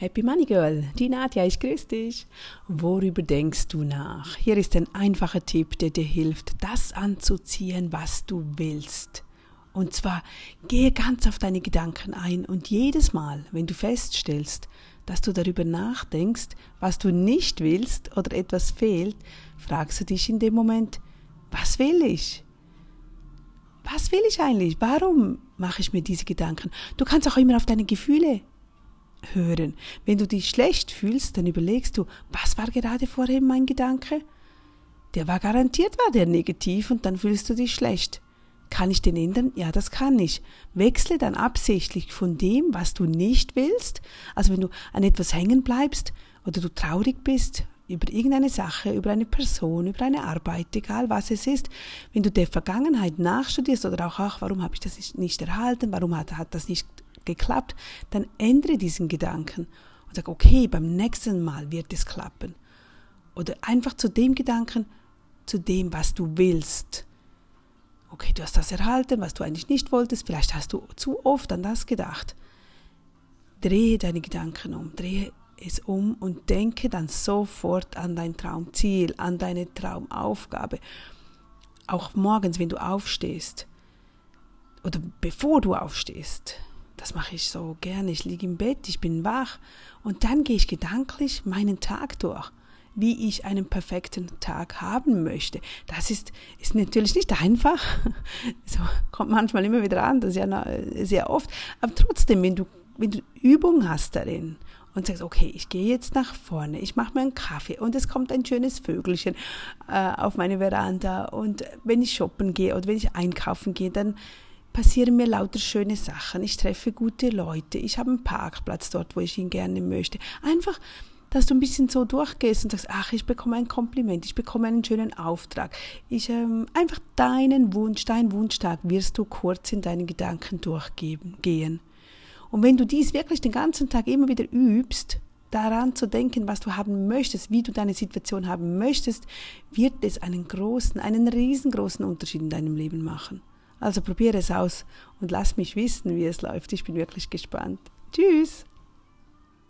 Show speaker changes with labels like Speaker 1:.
Speaker 1: Happy Money Girl, die Nadja, ich grüße dich. Worüber denkst du nach? Hier ist ein einfacher Tipp, der dir hilft, das anzuziehen, was du willst. Und zwar gehe ganz auf deine Gedanken ein und jedes Mal, wenn du feststellst, dass du darüber nachdenkst, was du nicht willst oder etwas fehlt, fragst du dich in dem Moment, was will ich? Was will ich eigentlich? Warum mache ich mir diese Gedanken? Du kannst auch immer auf deine Gefühle hören. Wenn du dich schlecht fühlst, dann überlegst du, was war gerade vorhin mein Gedanke? Der war garantiert, war der negativ und dann fühlst du dich schlecht. Kann ich den ändern? Ja, das kann ich. Wechsle dann absichtlich von dem, was du nicht willst. Also wenn du an etwas hängen bleibst oder du traurig bist über irgendeine Sache, über eine Person, über eine Arbeit, egal was es ist, wenn du der Vergangenheit nachstudierst oder auch, ach, warum habe ich das nicht erhalten, warum hat, hat das nicht geklappt, dann ändere diesen Gedanken und sag, okay, beim nächsten Mal wird es klappen. Oder einfach zu dem Gedanken, zu dem, was du willst. Okay, du hast das erhalten, was du eigentlich nicht wolltest, vielleicht hast du zu oft an das gedacht. Drehe deine Gedanken um, drehe es um und denke dann sofort an dein Traumziel, an deine Traumaufgabe. Auch morgens, wenn du aufstehst oder bevor du aufstehst, das mache ich so gerne. Ich liege im Bett, ich bin wach und dann gehe ich gedanklich meinen Tag durch, wie ich einen perfekten Tag haben möchte. Das ist, ist natürlich nicht einfach. So kommt manchmal immer wieder an, das ist ja sehr oft. Aber trotzdem, wenn du, wenn du Übung hast darin und sagst, okay, ich gehe jetzt nach vorne, ich mache mir einen Kaffee und es kommt ein schönes Vögelchen äh, auf meine Veranda und wenn ich shoppen gehe oder wenn ich einkaufen gehe, dann passieren mir lauter schöne Sachen. Ich treffe gute Leute. Ich habe einen Parkplatz dort, wo ich ihn gerne möchte. Einfach, dass du ein bisschen so durchgehst und sagst, ach, ich bekomme ein Kompliment, ich bekomme einen schönen Auftrag. Ich ähm, einfach deinen Wunsch, deinen Wunschtag wirst du kurz in deinen Gedanken durchgehen. Und wenn du dies wirklich den ganzen Tag immer wieder übst, daran zu denken, was du haben möchtest, wie du deine Situation haben möchtest, wird es einen großen, einen riesengroßen Unterschied in deinem Leben machen. Also probiere es aus und lass mich wissen, wie es läuft. Ich bin wirklich gespannt. Tschüss!